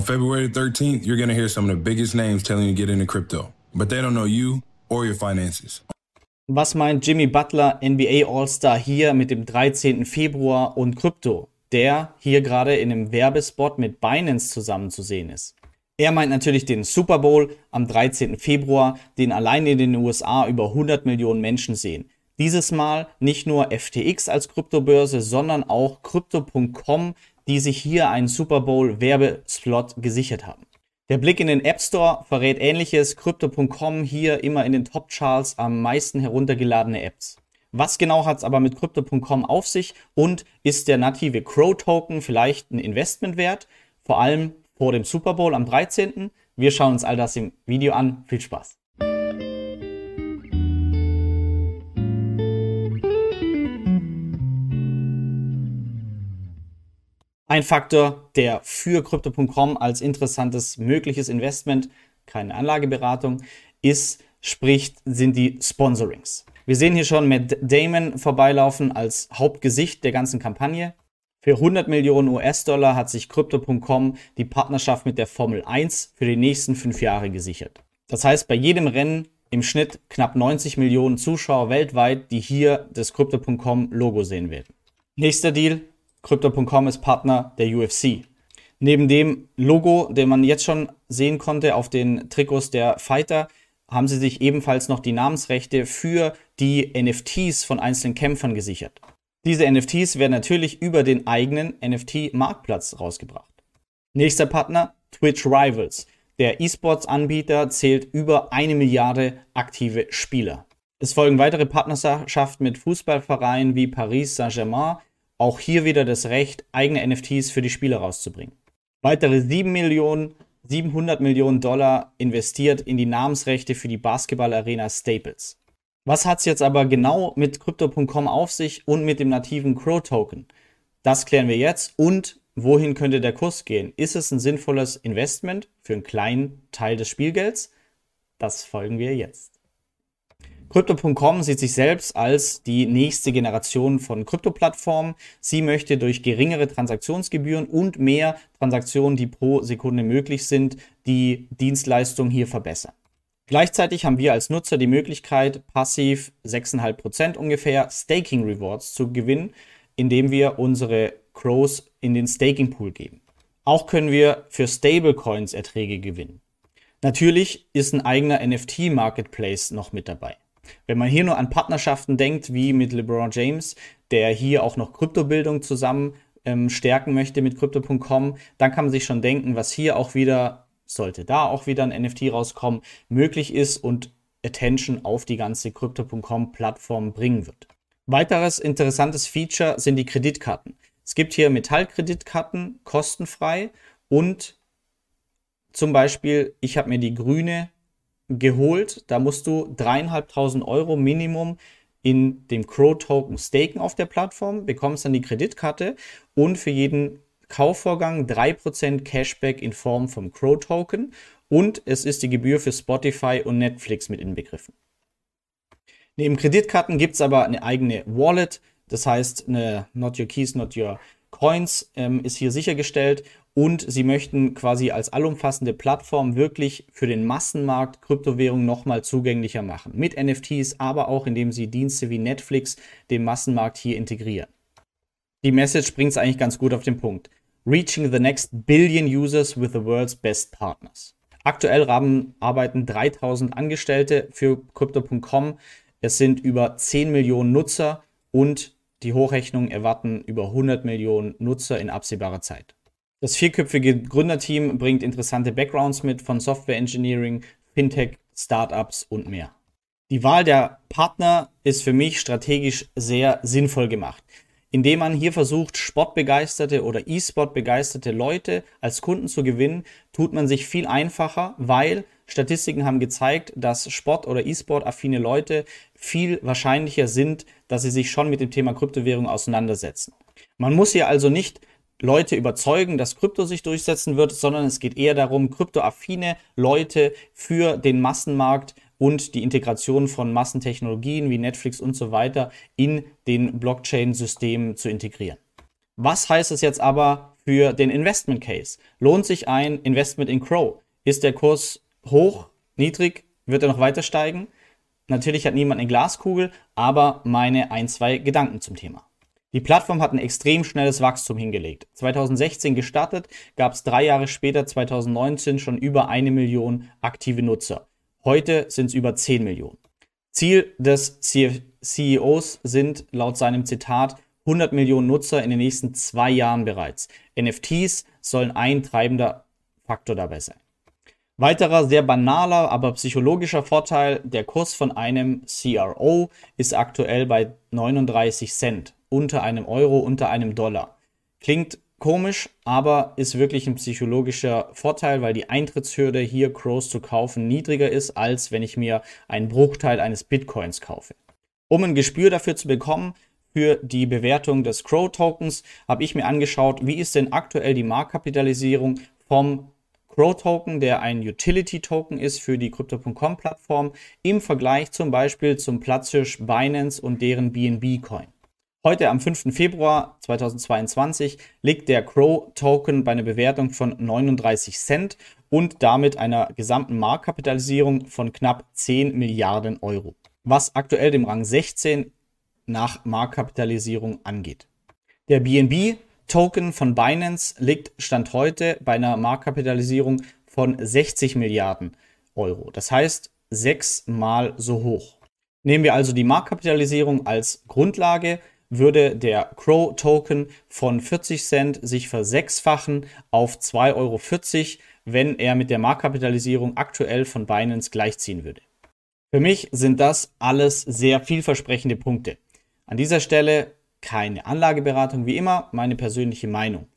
On February 13th, you're going to hear some of the biggest names telling you to get into crypto, but they don't know you or your finances. Was meint Jimmy Butler, NBA All-Star, hier mit dem 13. Februar und Krypto, der hier gerade in einem Werbespot mit Binance zusammen zu sehen ist? Er meint natürlich den Super Bowl am 13. Februar, den allein in den USA über 100 Millionen Menschen sehen. Dieses Mal nicht nur FTX als Kryptobörse, sondern auch Crypto.com, die sich hier einen Super Bowl Werbeslot gesichert haben. Der Blick in den App Store verrät ähnliches. Crypto.com hier immer in den Top Charts am meisten heruntergeladene Apps. Was genau hat es aber mit Crypto.com auf sich und ist der native Crow Token vielleicht ein Investment wert? Vor allem vor dem Super Bowl am 13. Wir schauen uns all das im Video an. Viel Spaß! Ein Faktor, der für Crypto.com als interessantes mögliches Investment, keine Anlageberatung, ist, spricht, sind die Sponsorings. Wir sehen hier schon Matt Damon vorbeilaufen als Hauptgesicht der ganzen Kampagne. Für 100 Millionen US-Dollar hat sich Crypto.com die Partnerschaft mit der Formel 1 für die nächsten fünf Jahre gesichert. Das heißt, bei jedem Rennen im Schnitt knapp 90 Millionen Zuschauer weltweit, die hier das Crypto.com Logo sehen werden. Nächster Deal. Crypto.com ist Partner der UFC. Neben dem Logo, den man jetzt schon sehen konnte auf den Trikots der Fighter, haben sie sich ebenfalls noch die Namensrechte für die NFTs von einzelnen Kämpfern gesichert. Diese NFTs werden natürlich über den eigenen NFT-Marktplatz rausgebracht. Nächster Partner Twitch Rivals. Der E-Sports-Anbieter zählt über eine Milliarde aktive Spieler. Es folgen weitere Partnerschaften mit Fußballvereinen wie Paris Saint-Germain. Auch hier wieder das Recht, eigene NFTs für die Spieler rauszubringen. Weitere 7 Millionen, 700 Millionen Dollar investiert in die Namensrechte für die Basketball-Arena Staples. Was hat es jetzt aber genau mit Crypto.com auf sich und mit dem nativen Crow-Token? Das klären wir jetzt und wohin könnte der Kurs gehen? Ist es ein sinnvolles Investment für einen kleinen Teil des Spielgelds? Das folgen wir jetzt. Crypto.com sieht sich selbst als die nächste Generation von Krypto-Plattformen. Sie möchte durch geringere Transaktionsgebühren und mehr Transaktionen, die pro Sekunde möglich sind, die Dienstleistung hier verbessern. Gleichzeitig haben wir als Nutzer die Möglichkeit, passiv 6,5% ungefähr Staking Rewards zu gewinnen, indem wir unsere Crows in den Staking Pool geben. Auch können wir für Stablecoins Erträge gewinnen. Natürlich ist ein eigener NFT Marketplace noch mit dabei. Wenn man hier nur an Partnerschaften denkt, wie mit LeBron James, der hier auch noch Kryptobildung zusammen ähm, stärken möchte mit Crypto.com, dann kann man sich schon denken, was hier auch wieder sollte da auch wieder ein NFT rauskommen, möglich ist und Attention auf die ganze Crypto.com-Plattform bringen wird. Weiteres interessantes Feature sind die Kreditkarten. Es gibt hier Metallkreditkarten kostenfrei und zum Beispiel, ich habe mir die grüne geholt. Da musst du dreieinhalbtausend Euro Minimum in dem Crow Token staken auf der Plattform, bekommst dann die Kreditkarte und für jeden Kaufvorgang 3% Cashback in Form vom Crow Token und es ist die Gebühr für Spotify und Netflix mit inbegriffen. Neben Kreditkarten gibt es aber eine eigene Wallet, das heißt eine Not Your Keys, Not Your Coins ähm, ist hier sichergestellt und sie möchten quasi als allumfassende Plattform wirklich für den Massenmarkt Kryptowährungen nochmal zugänglicher machen. Mit NFTs, aber auch indem sie Dienste wie Netflix dem Massenmarkt hier integrieren. Die Message bringt es eigentlich ganz gut auf den Punkt. Reaching the Next Billion Users with the World's Best Partners. Aktuell arbeiten 3000 Angestellte für Crypto.com. Es sind über 10 Millionen Nutzer und die Hochrechnungen erwarten über 100 Millionen Nutzer in absehbarer Zeit. Das vierköpfige Gründerteam bringt interessante Backgrounds mit von Software Engineering, Fintech, Startups und mehr. Die Wahl der Partner ist für mich strategisch sehr sinnvoll gemacht indem man hier versucht, sportbegeisterte oder E-Sport begeisterte Leute als Kunden zu gewinnen, tut man sich viel einfacher, weil Statistiken haben gezeigt, dass Sport- oder E-Sport-affine Leute viel wahrscheinlicher sind, dass sie sich schon mit dem Thema Kryptowährung auseinandersetzen. Man muss hier also nicht Leute überzeugen, dass Krypto sich durchsetzen wird, sondern es geht eher darum, kryptoaffine Leute für den Massenmarkt und die Integration von Massentechnologien wie Netflix und so weiter in den Blockchain-Systemen zu integrieren. Was heißt es jetzt aber für den Investment Case? Lohnt sich ein Investment in Crow? Ist der Kurs hoch, niedrig? Wird er noch weiter steigen? Natürlich hat niemand eine Glaskugel, aber meine ein, zwei Gedanken zum Thema. Die Plattform hat ein extrem schnelles Wachstum hingelegt. 2016 gestartet, gab es drei Jahre später, 2019, schon über eine Million aktive Nutzer. Heute sind es über 10 Millionen. Ziel des CEOs sind laut seinem Zitat 100 Millionen Nutzer in den nächsten zwei Jahren bereits. NFTs sollen ein treibender Faktor dabei sein. Weiterer sehr banaler, aber psychologischer Vorteil, der Kurs von einem CRO ist aktuell bei 39 Cent, unter einem Euro, unter einem Dollar. Klingt komisch, aber ist wirklich ein psychologischer Vorteil, weil die Eintrittshürde hier Crows zu kaufen niedriger ist, als wenn ich mir einen Bruchteil eines Bitcoins kaufe. Um ein Gespür dafür zu bekommen, für die Bewertung des Crow-Tokens, habe ich mir angeschaut, wie ist denn aktuell die Marktkapitalisierung vom Crow-Token, der ein Utility-Token ist für die Crypto.com-Plattform, im Vergleich zum Beispiel zum Platzhirsch Binance und deren BNB-Coin. Heute am 5. Februar 2022 liegt der Crow-Token bei einer Bewertung von 39 Cent und damit einer gesamten Marktkapitalisierung von knapp 10 Milliarden Euro, was aktuell dem Rang 16 nach Marktkapitalisierung angeht. Der BNB Token von Binance liegt Stand heute bei einer Marktkapitalisierung von 60 Milliarden Euro. Das heißt sechsmal so hoch. Nehmen wir also die Marktkapitalisierung als Grundlage, würde der Crow Token von 40 Cent sich versechsfachen auf 2,40 Euro, wenn er mit der Marktkapitalisierung aktuell von Binance gleichziehen würde. Für mich sind das alles sehr vielversprechende Punkte. An dieser Stelle keine Anlageberatung, wie immer meine persönliche Meinung.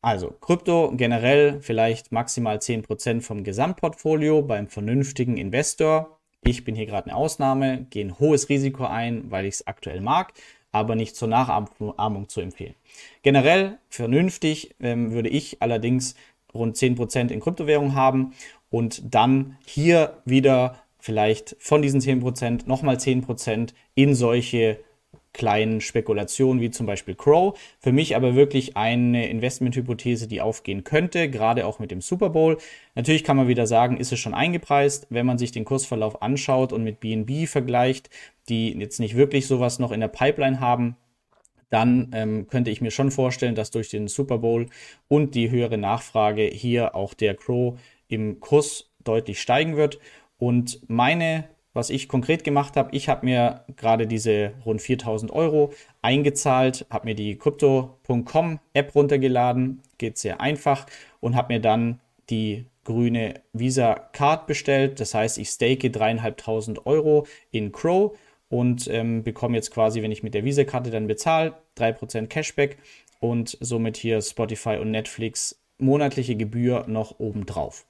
Also Krypto generell vielleicht maximal 10% vom Gesamtportfolio beim vernünftigen Investor. Ich bin hier gerade eine Ausnahme, gehe ein hohes Risiko ein, weil ich es aktuell mag, aber nicht zur Nachahmung zu empfehlen. Generell vernünftig ähm, würde ich allerdings rund 10% in Kryptowährung haben und dann hier wieder vielleicht von diesen 10% nochmal 10% in solche kleinen Spekulationen wie zum Beispiel Crow. Für mich aber wirklich eine Investmenthypothese, die aufgehen könnte, gerade auch mit dem Super Bowl. Natürlich kann man wieder sagen, ist es schon eingepreist, wenn man sich den Kursverlauf anschaut und mit BNB vergleicht, die jetzt nicht wirklich sowas noch in der Pipeline haben. Dann ähm, könnte ich mir schon vorstellen, dass durch den Super Bowl und die höhere Nachfrage hier auch der Crow im Kurs deutlich steigen wird. Und meine was ich konkret gemacht habe, ich habe mir gerade diese rund 4000 Euro eingezahlt, habe mir die Crypto.com App runtergeladen, geht sehr einfach und habe mir dann die grüne Visa Card bestellt. Das heißt, ich stake dreieinhalbtausend Euro in Crow und ähm, bekomme jetzt quasi, wenn ich mit der Visa-Karte dann bezahle, 3% Cashback und somit hier Spotify und Netflix monatliche Gebühr noch obendrauf.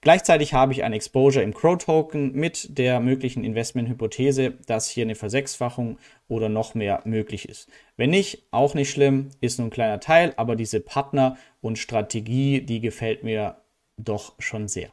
Gleichzeitig habe ich ein Exposure im Crow-Token mit der möglichen Investmenthypothese, dass hier eine Versechsfachung oder noch mehr möglich ist. Wenn nicht, auch nicht schlimm, ist nur ein kleiner Teil, aber diese Partner und Strategie, die gefällt mir doch schon sehr.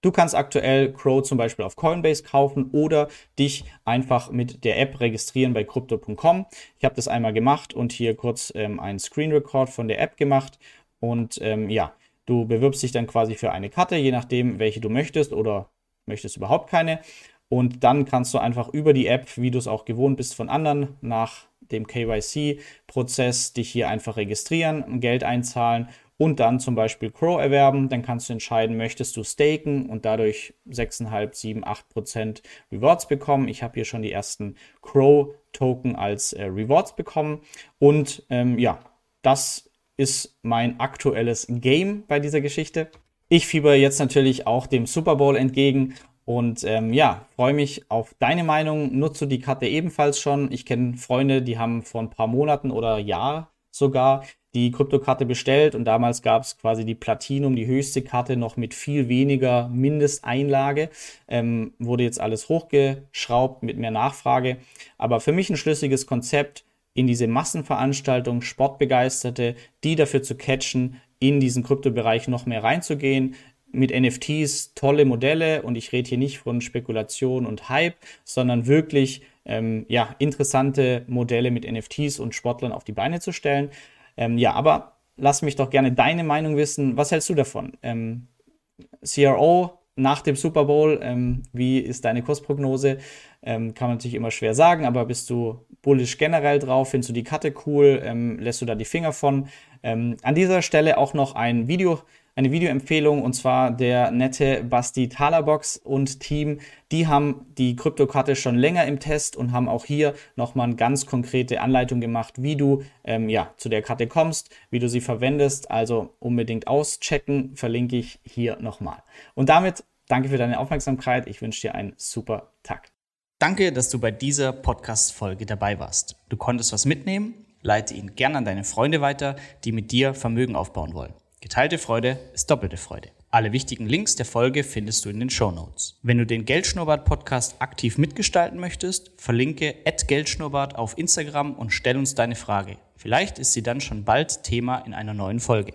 Du kannst aktuell Crow zum Beispiel auf Coinbase kaufen oder dich einfach mit der App registrieren bei crypto.com. Ich habe das einmal gemacht und hier kurz ähm, einen Screen Record von der App gemacht. Und ähm, ja, Du bewirbst dich dann quasi für eine Karte, je nachdem, welche du möchtest oder möchtest überhaupt keine. Und dann kannst du einfach über die App, wie du es auch gewohnt bist von anderen, nach dem KYC-Prozess dich hier einfach registrieren, Geld einzahlen und dann zum Beispiel Crow erwerben. Dann kannst du entscheiden, möchtest du staken und dadurch 6,5, 7, 8 Prozent Rewards bekommen. Ich habe hier schon die ersten Crow-Token als äh, Rewards bekommen. Und ähm, ja, das ist mein aktuelles Game bei dieser Geschichte. Ich fieber jetzt natürlich auch dem Super Bowl entgegen und ähm, ja, freue mich auf deine Meinung. Nutze die Karte ebenfalls schon. Ich kenne Freunde, die haben vor ein paar Monaten oder Jahr sogar die Kryptokarte bestellt und damals gab es quasi die Platinum, die höchste Karte, noch mit viel weniger Mindesteinlage. Ähm, wurde jetzt alles hochgeschraubt mit mehr Nachfrage. Aber für mich ein schlüssiges Konzept in diese Massenveranstaltungen Sportbegeisterte, die dafür zu catchen, in diesen Kryptobereich noch mehr reinzugehen. Mit NFTs tolle Modelle und ich rede hier nicht von Spekulation und Hype, sondern wirklich ähm, ja, interessante Modelle mit NFTs und Sportlern auf die Beine zu stellen. Ähm, ja, aber lass mich doch gerne deine Meinung wissen. Was hältst du davon? Ähm, CRO nach dem Super Bowl, ähm, wie ist deine Kursprognose? Ähm, kann man natürlich immer schwer sagen, aber bist du bullish generell drauf? Findest du die Karte cool? Ähm, lässt du da die Finger von? Ähm, an dieser Stelle auch noch ein Video eine Videoempfehlung und zwar der nette Basti Talabox und Team. Die haben die Kryptokarte schon länger im Test und haben auch hier nochmal eine ganz konkrete Anleitung gemacht, wie du ähm, ja, zu der Karte kommst, wie du sie verwendest. Also unbedingt auschecken, verlinke ich hier nochmal. Und damit danke für deine Aufmerksamkeit. Ich wünsche dir einen super Tag. Danke, dass du bei dieser Podcast-Folge dabei warst. Du konntest was mitnehmen? Leite ihn gerne an deine Freunde weiter, die mit dir Vermögen aufbauen wollen. Geteilte Freude ist doppelte Freude. Alle wichtigen Links der Folge findest du in den Show Notes. Wenn du den Geldschnurrbart Podcast aktiv mitgestalten möchtest, verlinke @geldschnurrbart auf Instagram und stell uns deine Frage. Vielleicht ist sie dann schon bald Thema in einer neuen Folge.